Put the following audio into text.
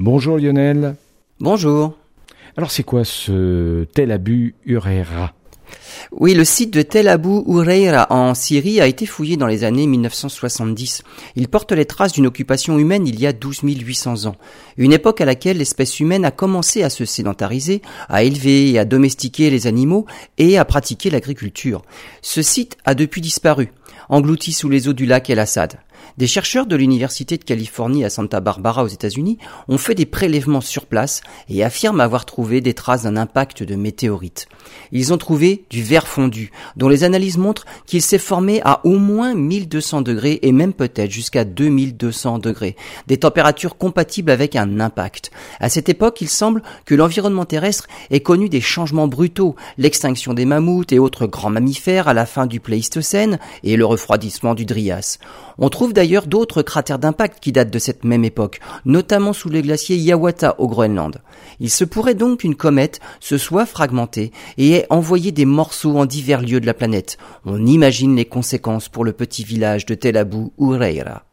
Bonjour Lionel. Bonjour. Alors c'est quoi ce Tel Abu Ureira oui, le site de Tel Abu Ureira en Syrie a été fouillé dans les années 1970. Il porte les traces d'une occupation humaine il y a 12 800 ans. Une époque à laquelle l'espèce humaine a commencé à se sédentariser, à élever et à domestiquer les animaux et à pratiquer l'agriculture. Ce site a depuis disparu, englouti sous les eaux du lac El Assad. Des chercheurs de l'Université de Californie à Santa Barbara aux États-Unis ont fait des prélèvements sur place et affirment avoir trouvé des traces d'un impact de météorite. Ils ont trouvé du verre fondu, dont les analyses montrent qu'il s'est formé à au moins 1200 degrés et même peut-être jusqu'à 2200 degrés, des températures compatibles avec un impact. À cette époque, il semble que l'environnement terrestre ait connu des changements brutaux, l'extinction des mammouths et autres grands mammifères à la fin du Pléistocène et le refroidissement du Drias. On trouve d'ailleurs d'autres cratères d'impact qui datent de cette même époque, notamment sous le glacier Yawata au Groenland. Il se pourrait donc qu'une comète se soit fragmentée et ait envoyé des morceaux en divers lieux de la planète. On imagine les conséquences pour le petit village de Tel Abu Ureira.